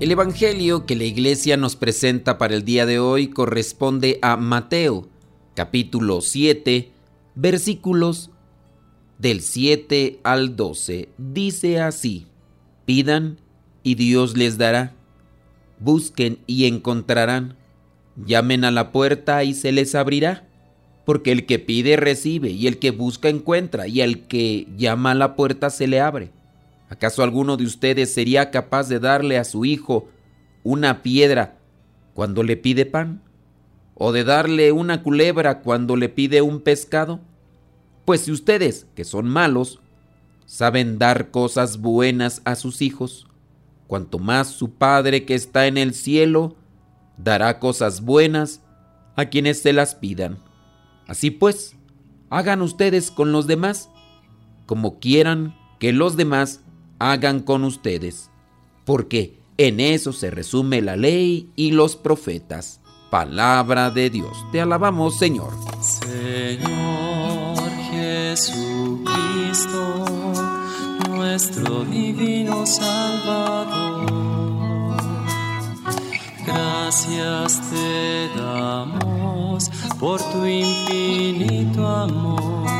El Evangelio que la iglesia nos presenta para el día de hoy corresponde a Mateo, capítulo 7, versículos del 7 al 12. Dice así, pidan y Dios les dará, busquen y encontrarán, llamen a la puerta y se les abrirá, porque el que pide recibe y el que busca encuentra y el que llama a la puerta se le abre. ¿Acaso alguno de ustedes sería capaz de darle a su hijo una piedra cuando le pide pan? ¿O de darle una culebra cuando le pide un pescado? Pues si ustedes, que son malos, saben dar cosas buenas a sus hijos, cuanto más su Padre que está en el cielo dará cosas buenas a quienes se las pidan. Así pues, hagan ustedes con los demás como quieran que los demás hagan con ustedes, porque en eso se resume la ley y los profetas. Palabra de Dios. Te alabamos, Señor. Señor Jesucristo, nuestro divino Salvador. Gracias te damos por tu infinito amor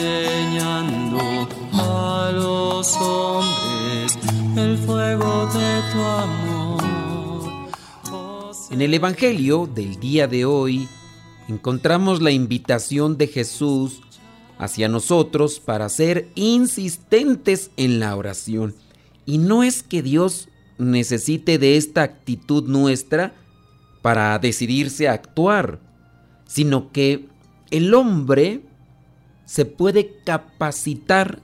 enseñando a los hombres el fuego de tu amor. Oh, en el Evangelio del día de hoy encontramos la invitación de Jesús hacia nosotros para ser insistentes en la oración. Y no es que Dios necesite de esta actitud nuestra para decidirse a actuar, sino que el hombre se puede capacitar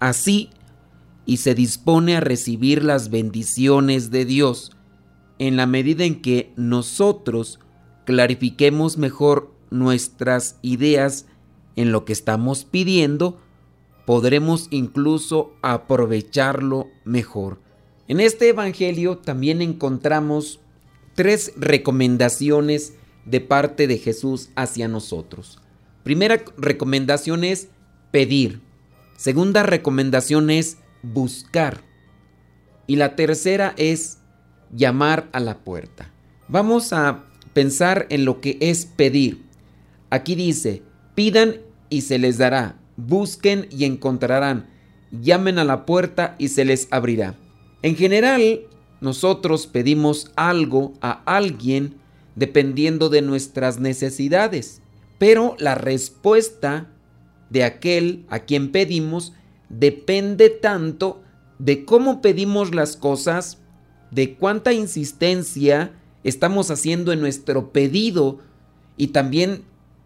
así y se dispone a recibir las bendiciones de Dios en la medida en que nosotros clarifiquemos mejor nuestras ideas en lo que estamos pidiendo, podremos incluso aprovecharlo mejor. En este Evangelio también encontramos tres recomendaciones de parte de Jesús hacia nosotros. Primera recomendación es pedir. Segunda recomendación es buscar. Y la tercera es llamar a la puerta. Vamos a pensar en lo que es pedir. Aquí dice, pidan y se les dará, busquen y encontrarán, llamen a la puerta y se les abrirá. En general, nosotros pedimos algo a alguien dependiendo de nuestras necesidades. Pero la respuesta de aquel a quien pedimos depende tanto de cómo pedimos las cosas, de cuánta insistencia estamos haciendo en nuestro pedido y también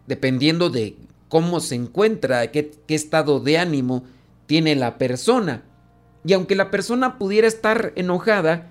dependiendo de cómo se encuentra, qué, qué estado de ánimo tiene la persona. Y aunque la persona pudiera estar enojada,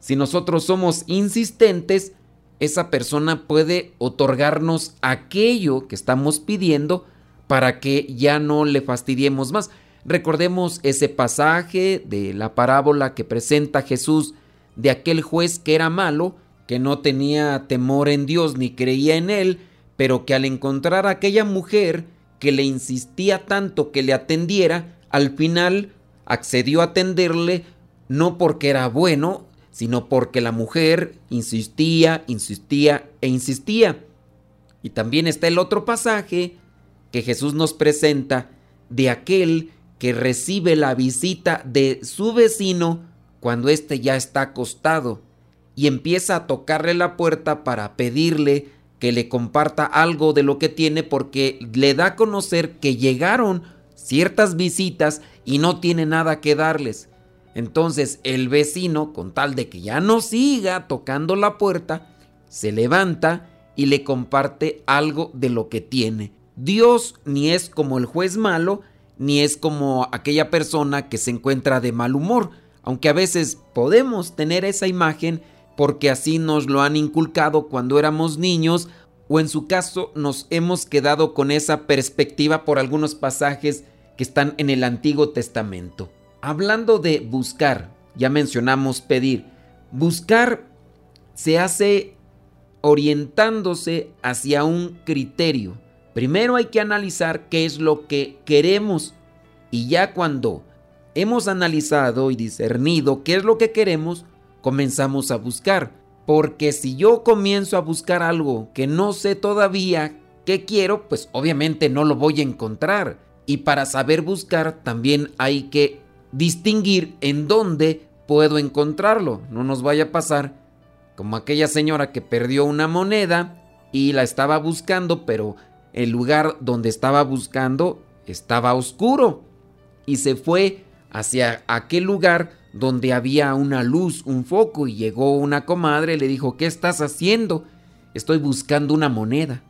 si nosotros somos insistentes, esa persona puede otorgarnos aquello que estamos pidiendo para que ya no le fastidiemos más. Recordemos ese pasaje de la parábola que presenta Jesús de aquel juez que era malo, que no tenía temor en Dios ni creía en él, pero que al encontrar a aquella mujer que le insistía tanto que le atendiera, al final accedió a atenderle no porque era bueno, sino porque la mujer insistía, insistía e insistía. Y también está el otro pasaje que Jesús nos presenta de aquel que recibe la visita de su vecino cuando éste ya está acostado y empieza a tocarle la puerta para pedirle que le comparta algo de lo que tiene porque le da a conocer que llegaron ciertas visitas y no tiene nada que darles. Entonces el vecino, con tal de que ya no siga tocando la puerta, se levanta y le comparte algo de lo que tiene. Dios ni es como el juez malo, ni es como aquella persona que se encuentra de mal humor, aunque a veces podemos tener esa imagen porque así nos lo han inculcado cuando éramos niños o en su caso nos hemos quedado con esa perspectiva por algunos pasajes que están en el Antiguo Testamento. Hablando de buscar, ya mencionamos pedir, buscar se hace orientándose hacia un criterio. Primero hay que analizar qué es lo que queremos y ya cuando hemos analizado y discernido qué es lo que queremos, comenzamos a buscar. Porque si yo comienzo a buscar algo que no sé todavía qué quiero, pues obviamente no lo voy a encontrar. Y para saber buscar también hay que distinguir en dónde puedo encontrarlo. No nos vaya a pasar como aquella señora que perdió una moneda y la estaba buscando, pero el lugar donde estaba buscando estaba oscuro. Y se fue hacia aquel lugar donde había una luz, un foco, y llegó una comadre y le dijo, ¿qué estás haciendo? Estoy buscando una moneda.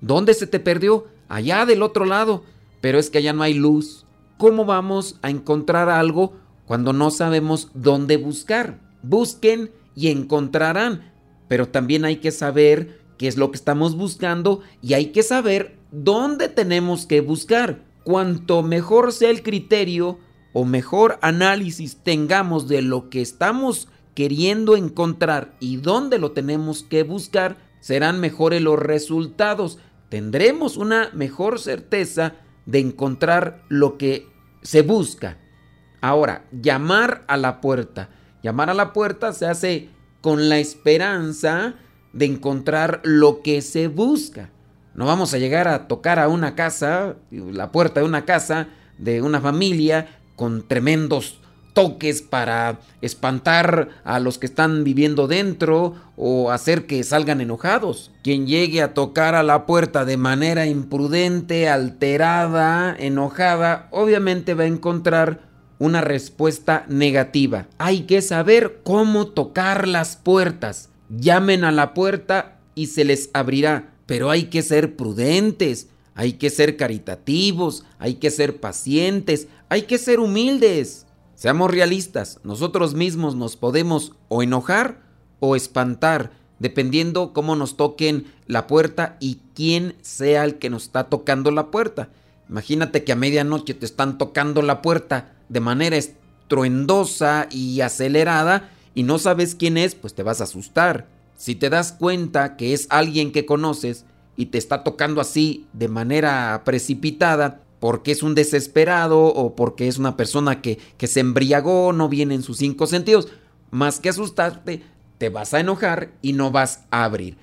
¿Dónde se te perdió? Allá del otro lado. Pero es que allá no hay luz. ¿Cómo vamos a encontrar algo cuando no sabemos dónde buscar? Busquen y encontrarán. Pero también hay que saber qué es lo que estamos buscando y hay que saber dónde tenemos que buscar. Cuanto mejor sea el criterio, o mejor análisis tengamos de lo que estamos queriendo encontrar y dónde lo tenemos que buscar, serán mejores los resultados. Tendremos una mejor certeza de encontrar lo que se busca. Ahora, llamar a la puerta. Llamar a la puerta se hace con la esperanza de encontrar lo que se busca. No vamos a llegar a tocar a una casa, la puerta de una casa, de una familia, con tremendos toques para espantar a los que están viviendo dentro o hacer que salgan enojados. Quien llegue a tocar a la puerta de manera imprudente, alterada, enojada, obviamente va a encontrar una respuesta negativa. Hay que saber cómo tocar las puertas. Llamen a la puerta y se les abrirá, pero hay que ser prudentes. Hay que ser caritativos, hay que ser pacientes, hay que ser humildes. Seamos realistas, nosotros mismos nos podemos o enojar o espantar, dependiendo cómo nos toquen la puerta y quién sea el que nos está tocando la puerta. Imagínate que a medianoche te están tocando la puerta de manera estruendosa y acelerada y no sabes quién es, pues te vas a asustar. Si te das cuenta que es alguien que conoces, y te está tocando así de manera precipitada porque es un desesperado o porque es una persona que, que se embriagó, no viene en sus cinco sentidos, más que asustarte, te vas a enojar y no vas a abrir.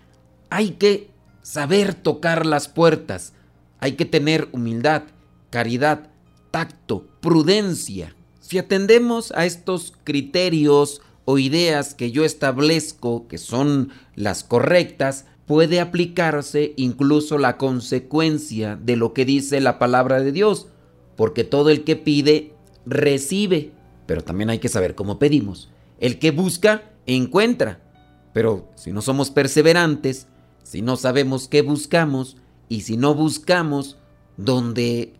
Hay que saber tocar las puertas, hay que tener humildad, caridad, tacto, prudencia. Si atendemos a estos criterios o ideas que yo establezco que son las correctas, puede aplicarse incluso la consecuencia de lo que dice la palabra de Dios, porque todo el que pide, recibe, pero también hay que saber cómo pedimos. El que busca, encuentra, pero si no somos perseverantes, si no sabemos qué buscamos y si no buscamos donde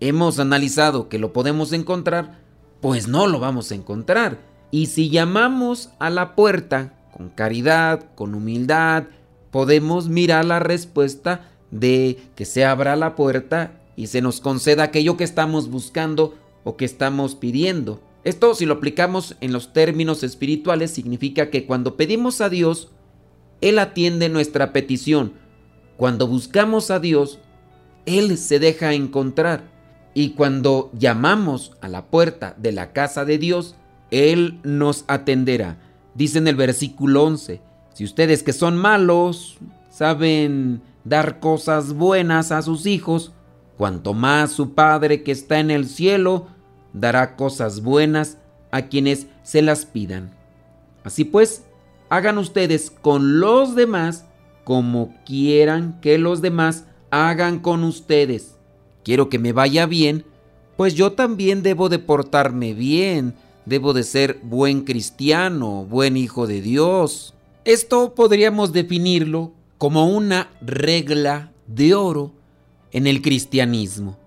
hemos analizado que lo podemos encontrar, pues no lo vamos a encontrar. Y si llamamos a la puerta con caridad, con humildad, podemos mirar la respuesta de que se abra la puerta y se nos conceda aquello que estamos buscando o que estamos pidiendo. Esto si lo aplicamos en los términos espirituales significa que cuando pedimos a Dios, Él atiende nuestra petición. Cuando buscamos a Dios, Él se deja encontrar. Y cuando llamamos a la puerta de la casa de Dios, Él nos atenderá. Dice en el versículo 11, si ustedes que son malos saben dar cosas buenas a sus hijos, cuanto más su Padre que está en el cielo dará cosas buenas a quienes se las pidan. Así pues, hagan ustedes con los demás como quieran que los demás hagan con ustedes. Quiero que me vaya bien, pues yo también debo de portarme bien, debo de ser buen cristiano, buen hijo de Dios. Esto podríamos definirlo como una regla de oro en el cristianismo.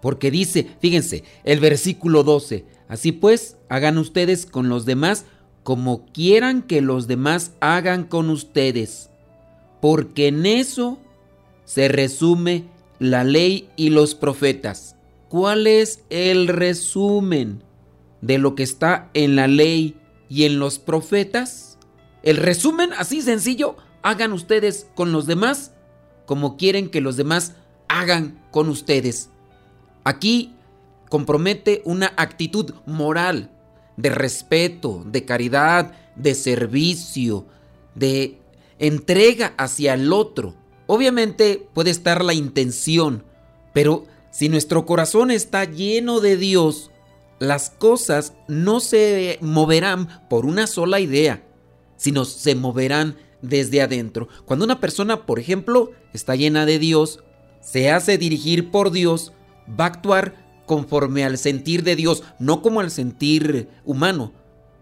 Porque dice, fíjense, el versículo 12, así pues, hagan ustedes con los demás como quieran que los demás hagan con ustedes, porque en eso se resume la ley y los profetas. ¿Cuál es el resumen de lo que está en la ley y en los profetas? El resumen, así sencillo, hagan ustedes con los demás como quieren que los demás hagan con ustedes. Aquí compromete una actitud moral de respeto, de caridad, de servicio, de entrega hacia el otro. Obviamente puede estar la intención, pero si nuestro corazón está lleno de Dios, las cosas no se moverán por una sola idea, sino se moverán desde adentro. Cuando una persona, por ejemplo, está llena de Dios, se hace dirigir por Dios, va a actuar conforme al sentir de Dios, no como al sentir humano.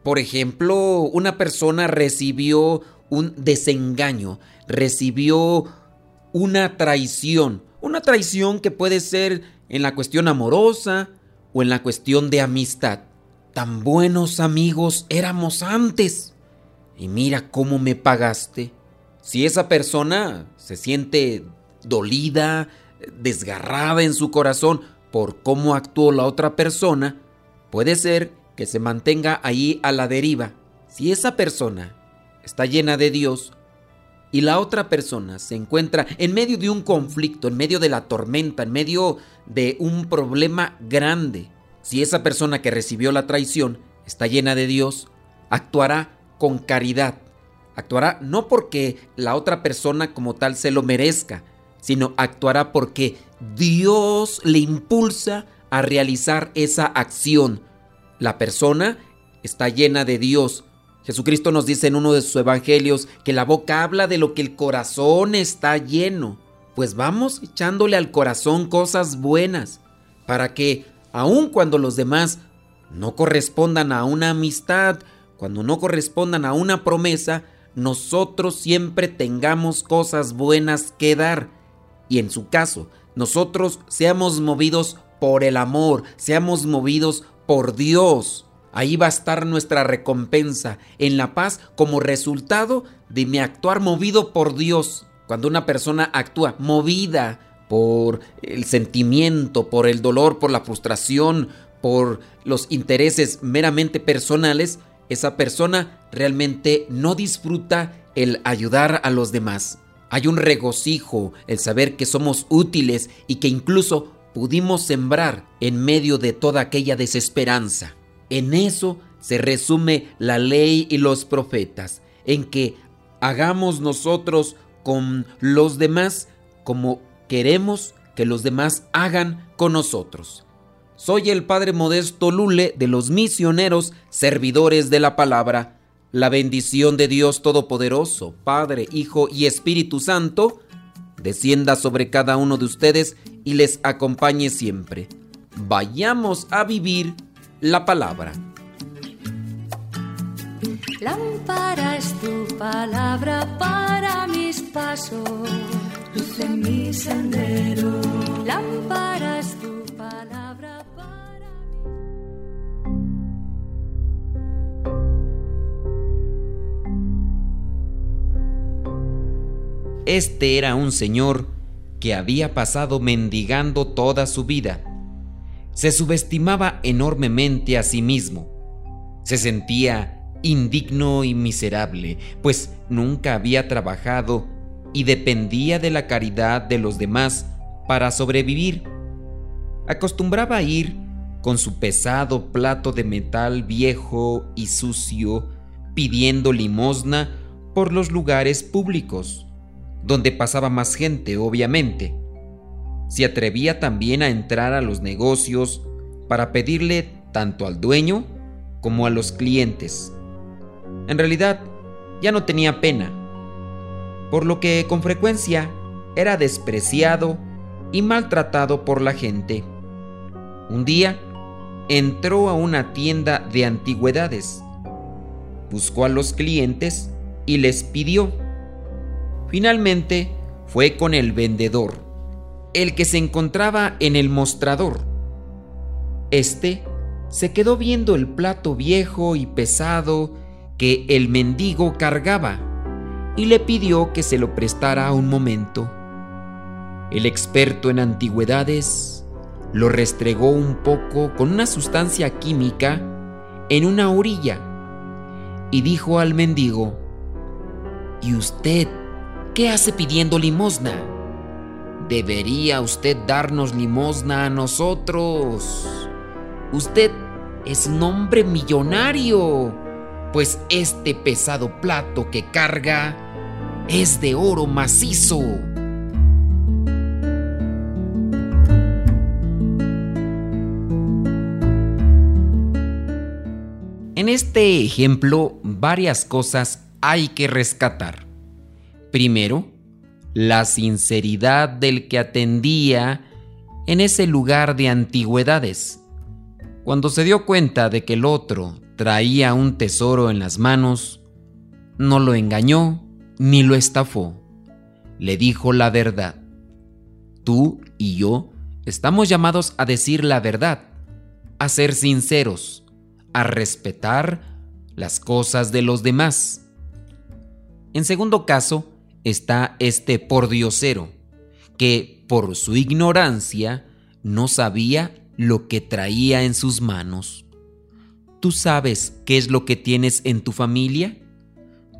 Por ejemplo, una persona recibió un desengaño, recibió una traición, una traición que puede ser en la cuestión amorosa o en la cuestión de amistad. Tan buenos amigos éramos antes. Y mira cómo me pagaste. Si esa persona se siente dolida, desgarrada en su corazón por cómo actuó la otra persona, puede ser que se mantenga ahí a la deriva. Si esa persona está llena de Dios y la otra persona se encuentra en medio de un conflicto, en medio de la tormenta, en medio de un problema grande, si esa persona que recibió la traición está llena de Dios, actuará con caridad. Actuará no porque la otra persona como tal se lo merezca, sino actuará porque Dios le impulsa a realizar esa acción. La persona está llena de Dios. Jesucristo nos dice en uno de sus evangelios que la boca habla de lo que el corazón está lleno. Pues vamos echándole al corazón cosas buenas para que, aun cuando los demás no correspondan a una amistad, cuando no correspondan a una promesa, nosotros siempre tengamos cosas buenas que dar y en su caso nosotros seamos movidos por el amor, seamos movidos por Dios. Ahí va a estar nuestra recompensa en la paz como resultado de mi actuar movido por Dios. Cuando una persona actúa movida por el sentimiento, por el dolor, por la frustración, por los intereses meramente personales, esa persona realmente no disfruta el ayudar a los demás. Hay un regocijo, el saber que somos útiles y que incluso pudimos sembrar en medio de toda aquella desesperanza. En eso se resume la ley y los profetas, en que hagamos nosotros con los demás como queremos que los demás hagan con nosotros. Soy el Padre Modesto Lule de los misioneros servidores de la palabra la bendición de Dios Todopoderoso, Padre, Hijo y Espíritu Santo, descienda sobre cada uno de ustedes y les acompañe siempre. Vayamos a vivir la palabra. Lámpara es tu palabra para mis pasos, luz en mi sendero. Lámpara es Este era un señor que había pasado mendigando toda su vida. Se subestimaba enormemente a sí mismo. Se sentía indigno y miserable, pues nunca había trabajado y dependía de la caridad de los demás para sobrevivir. Acostumbraba a ir con su pesado plato de metal viejo y sucio, pidiendo limosna por los lugares públicos donde pasaba más gente, obviamente. Se atrevía también a entrar a los negocios para pedirle tanto al dueño como a los clientes. En realidad, ya no tenía pena, por lo que con frecuencia era despreciado y maltratado por la gente. Un día entró a una tienda de antigüedades, buscó a los clientes y les pidió. Finalmente fue con el vendedor, el que se encontraba en el mostrador. Este se quedó viendo el plato viejo y pesado que el mendigo cargaba y le pidió que se lo prestara un momento. El experto en antigüedades lo restregó un poco con una sustancia química en una orilla y dijo al mendigo, ¿Y usted qué hace pidiendo limosna? Debería usted darnos limosna a nosotros. Usted es un hombre millonario, pues este pesado plato que carga es de oro macizo. En este ejemplo, varias cosas hay que rescatar. Primero, la sinceridad del que atendía en ese lugar de antigüedades. Cuando se dio cuenta de que el otro traía un tesoro en las manos, no lo engañó ni lo estafó. Le dijo la verdad. Tú y yo estamos llamados a decir la verdad, a ser sinceros a respetar las cosas de los demás. En segundo caso está este pordiosero, que por su ignorancia no sabía lo que traía en sus manos. ¿Tú sabes qué es lo que tienes en tu familia?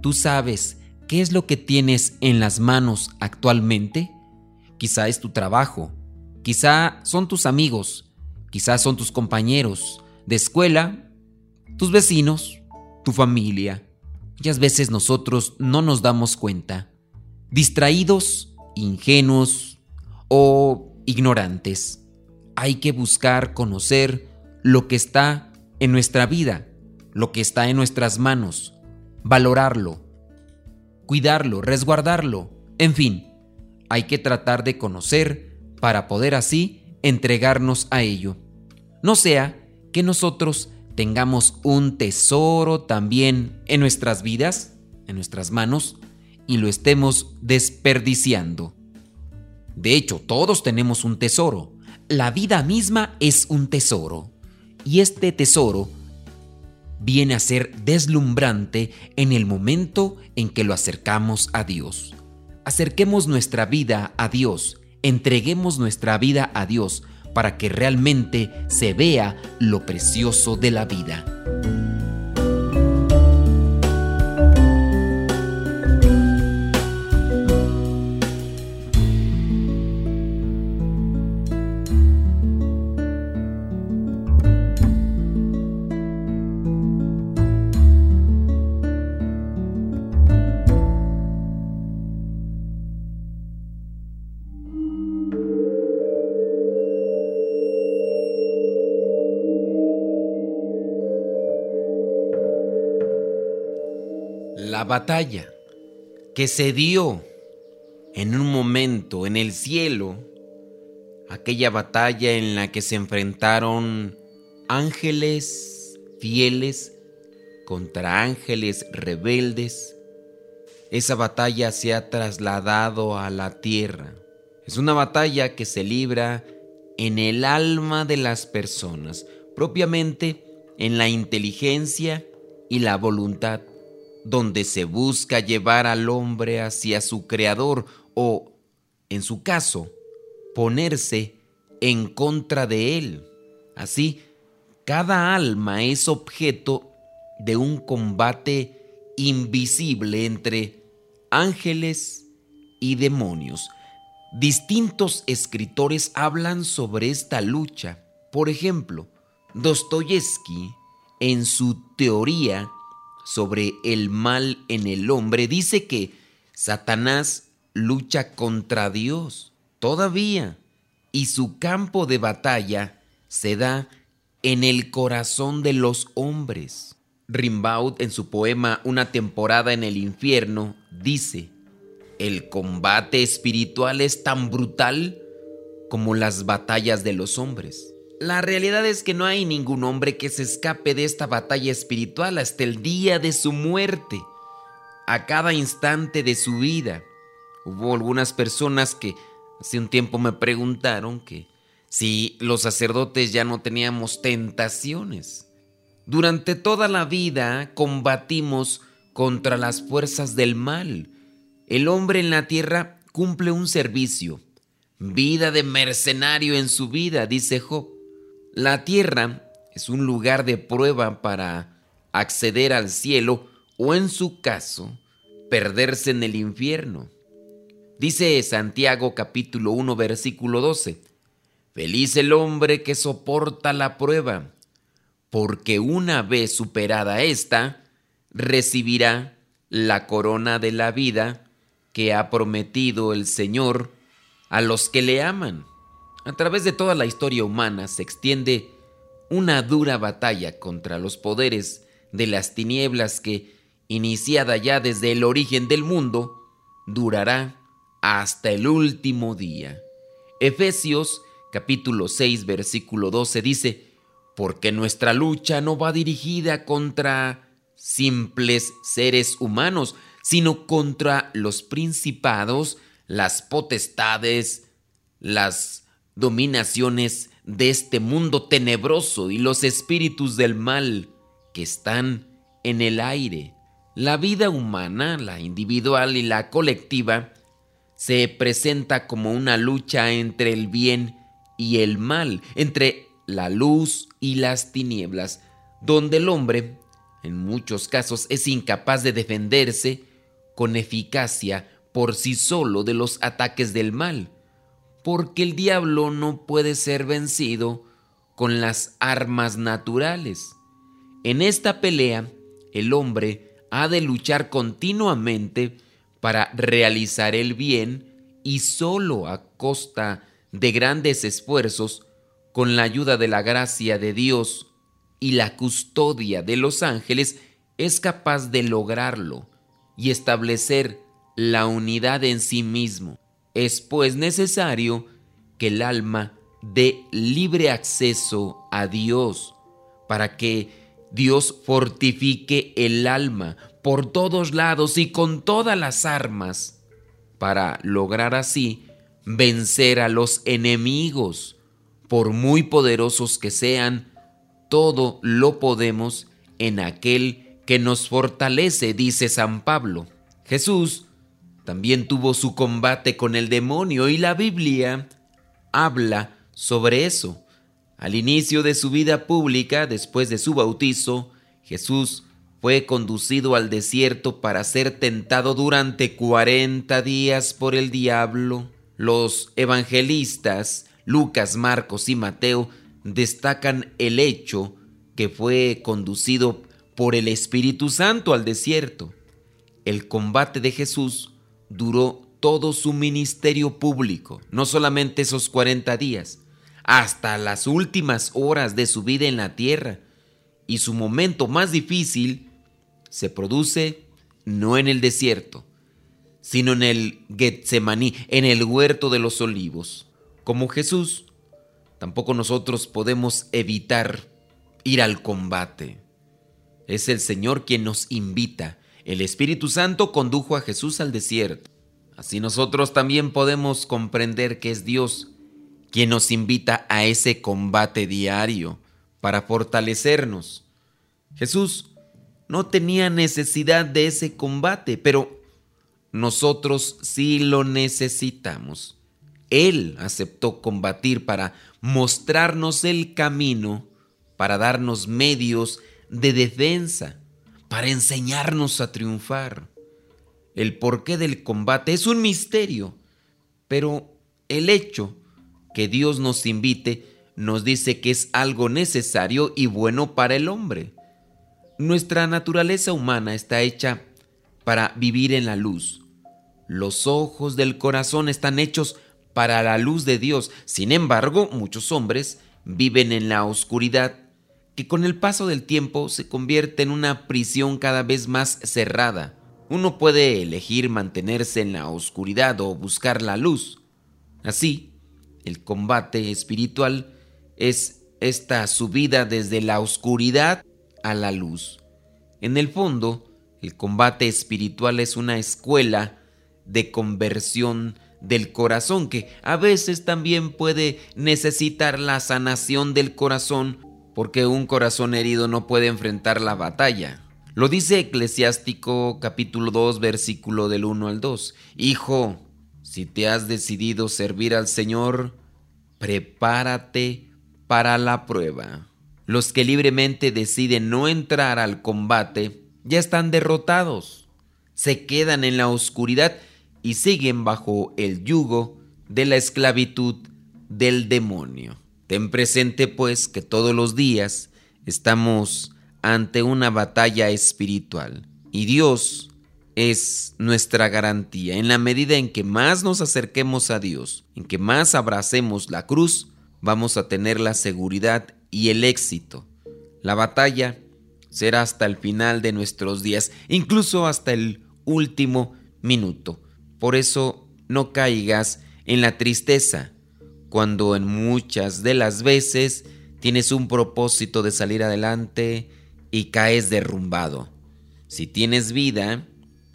¿Tú sabes qué es lo que tienes en las manos actualmente? Quizá es tu trabajo, quizá son tus amigos, quizá son tus compañeros de escuela tus vecinos, tu familia. Muchas veces nosotros no nos damos cuenta, distraídos, ingenuos o ignorantes. Hay que buscar conocer lo que está en nuestra vida, lo que está en nuestras manos, valorarlo, cuidarlo, resguardarlo, en fin, hay que tratar de conocer para poder así entregarnos a ello. No sea que nosotros tengamos un tesoro también en nuestras vidas, en nuestras manos, y lo estemos desperdiciando. De hecho, todos tenemos un tesoro. La vida misma es un tesoro. Y este tesoro viene a ser deslumbrante en el momento en que lo acercamos a Dios. Acerquemos nuestra vida a Dios, entreguemos nuestra vida a Dios, para que realmente se vea lo precioso de la vida. La batalla que se dio en un momento en el cielo, aquella batalla en la que se enfrentaron ángeles fieles contra ángeles rebeldes, esa batalla se ha trasladado a la tierra. Es una batalla que se libra en el alma de las personas, propiamente en la inteligencia y la voluntad donde se busca llevar al hombre hacia su creador o, en su caso, ponerse en contra de él. Así, cada alma es objeto de un combate invisible entre ángeles y demonios. Distintos escritores hablan sobre esta lucha. Por ejemplo, Dostoyevsky, en su teoría sobre el mal en el hombre, dice que Satanás lucha contra Dios todavía y su campo de batalla se da en el corazón de los hombres. Rimbaud en su poema Una temporada en el infierno dice, el combate espiritual es tan brutal como las batallas de los hombres. La realidad es que no hay ningún hombre que se escape de esta batalla espiritual hasta el día de su muerte, a cada instante de su vida. Hubo algunas personas que hace un tiempo me preguntaron que si los sacerdotes ya no teníamos tentaciones. Durante toda la vida combatimos contra las fuerzas del mal. El hombre en la tierra cumple un servicio, vida de mercenario en su vida, dice Job. La tierra es un lugar de prueba para acceder al cielo o en su caso, perderse en el infierno. Dice Santiago capítulo 1 versículo 12, Feliz el hombre que soporta la prueba, porque una vez superada esta, recibirá la corona de la vida que ha prometido el Señor a los que le aman. A través de toda la historia humana se extiende una dura batalla contra los poderes de las tinieblas que, iniciada ya desde el origen del mundo, durará hasta el último día. Efesios capítulo 6 versículo 12 dice, porque nuestra lucha no va dirigida contra simples seres humanos, sino contra los principados, las potestades, las dominaciones de este mundo tenebroso y los espíritus del mal que están en el aire. La vida humana, la individual y la colectiva, se presenta como una lucha entre el bien y el mal, entre la luz y las tinieblas, donde el hombre, en muchos casos, es incapaz de defenderse con eficacia por sí solo de los ataques del mal, porque el diablo no puede ser vencido con las armas naturales. En esta pelea, el hombre ha de luchar continuamente para realizar el bien y solo a costa de grandes esfuerzos, con la ayuda de la gracia de Dios y la custodia de los ángeles, es capaz de lograrlo y establecer la unidad en sí mismo. Es pues necesario que el alma dé libre acceso a Dios para que Dios fortifique el alma por todos lados y con todas las armas para lograr así vencer a los enemigos. Por muy poderosos que sean, todo lo podemos en aquel que nos fortalece, dice San Pablo. Jesús también tuvo su combate con el demonio y la Biblia habla sobre eso. Al inicio de su vida pública, después de su bautizo, Jesús fue conducido al desierto para ser tentado durante 40 días por el diablo. Los evangelistas Lucas, Marcos y Mateo destacan el hecho que fue conducido por el Espíritu Santo al desierto. El combate de Jesús duró todo su ministerio público, no solamente esos 40 días, hasta las últimas horas de su vida en la tierra. Y su momento más difícil se produce no en el desierto, sino en el Getsemaní, en el huerto de los olivos. Como Jesús, tampoco nosotros podemos evitar ir al combate. Es el Señor quien nos invita. El Espíritu Santo condujo a Jesús al desierto. Así nosotros también podemos comprender que es Dios quien nos invita a ese combate diario para fortalecernos. Jesús no tenía necesidad de ese combate, pero nosotros sí lo necesitamos. Él aceptó combatir para mostrarnos el camino, para darnos medios de defensa para enseñarnos a triunfar. El porqué del combate es un misterio, pero el hecho que Dios nos invite nos dice que es algo necesario y bueno para el hombre. Nuestra naturaleza humana está hecha para vivir en la luz. Los ojos del corazón están hechos para la luz de Dios. Sin embargo, muchos hombres viven en la oscuridad que con el paso del tiempo se convierte en una prisión cada vez más cerrada. Uno puede elegir mantenerse en la oscuridad o buscar la luz. Así, el combate espiritual es esta subida desde la oscuridad a la luz. En el fondo, el combate espiritual es una escuela de conversión del corazón que a veces también puede necesitar la sanación del corazón porque un corazón herido no puede enfrentar la batalla. Lo dice Eclesiástico capítulo 2 versículo del 1 al 2. Hijo, si te has decidido servir al Señor, prepárate para la prueba. Los que libremente deciden no entrar al combate ya están derrotados, se quedan en la oscuridad y siguen bajo el yugo de la esclavitud del demonio. Ten presente pues que todos los días estamos ante una batalla espiritual y Dios es nuestra garantía. En la medida en que más nos acerquemos a Dios, en que más abracemos la cruz, vamos a tener la seguridad y el éxito. La batalla será hasta el final de nuestros días, incluso hasta el último minuto. Por eso no caigas en la tristeza, cuando en muchas de las veces tienes un propósito de salir adelante y caes derrumbado. Si tienes vida,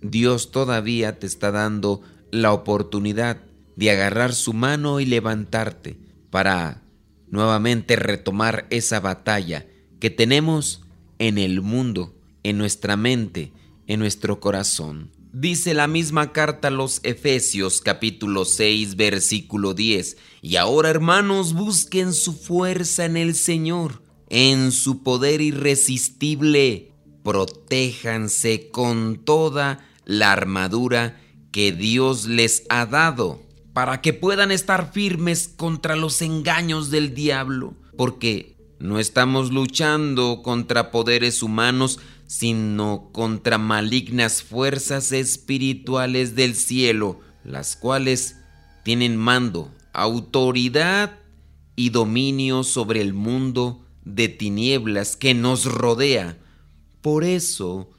Dios todavía te está dando la oportunidad de agarrar su mano y levantarte para nuevamente retomar esa batalla que tenemos en el mundo, en nuestra mente, en nuestro corazón. Dice la misma carta a los Efesios capítulo 6 versículo 10, y ahora hermanos busquen su fuerza en el Señor, en su poder irresistible, protéjanse con toda la armadura que Dios les ha dado, para que puedan estar firmes contra los engaños del diablo, porque no estamos luchando contra poderes humanos, sino contra malignas fuerzas espirituales del cielo, las cuales tienen mando, autoridad y dominio sobre el mundo de tinieblas que nos rodea. Por eso,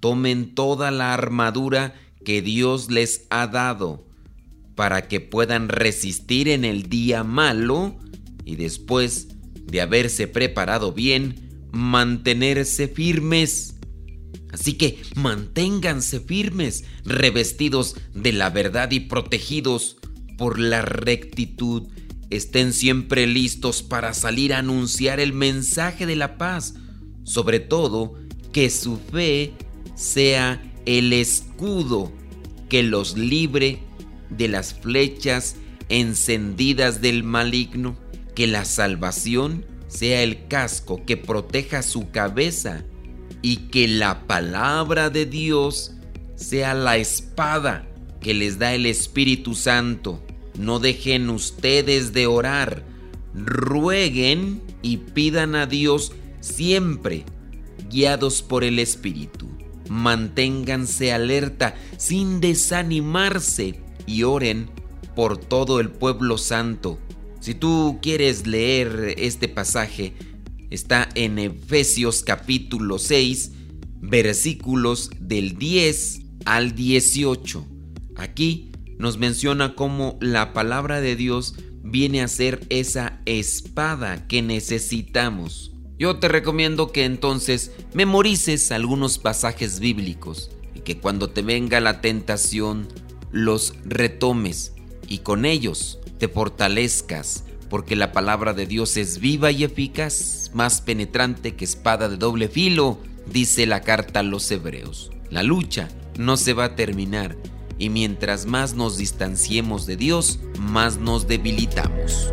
tomen toda la armadura que Dios les ha dado, para que puedan resistir en el día malo y después de haberse preparado bien, mantenerse firmes. Así que manténganse firmes, revestidos de la verdad y protegidos por la rectitud. Estén siempre listos para salir a anunciar el mensaje de la paz. Sobre todo, que su fe sea el escudo que los libre de las flechas encendidas del maligno que la salvación sea el casco que proteja su cabeza y que la palabra de Dios sea la espada que les da el Espíritu Santo. No dejen ustedes de orar, rueguen y pidan a Dios siempre, guiados por el Espíritu. Manténganse alerta sin desanimarse y oren por todo el pueblo santo si tú quieres leer este pasaje, está en Efesios capítulo 6, versículos del 10 al 18. Aquí nos menciona cómo la palabra de Dios viene a ser esa espada que necesitamos. Yo te recomiendo que entonces memorices algunos pasajes bíblicos y que cuando te venga la tentación los retomes y con ellos te fortalezcas, porque la palabra de Dios es viva y eficaz, más penetrante que espada de doble filo, dice la carta a los hebreos. La lucha no se va a terminar y mientras más nos distanciemos de Dios, más nos debilitamos.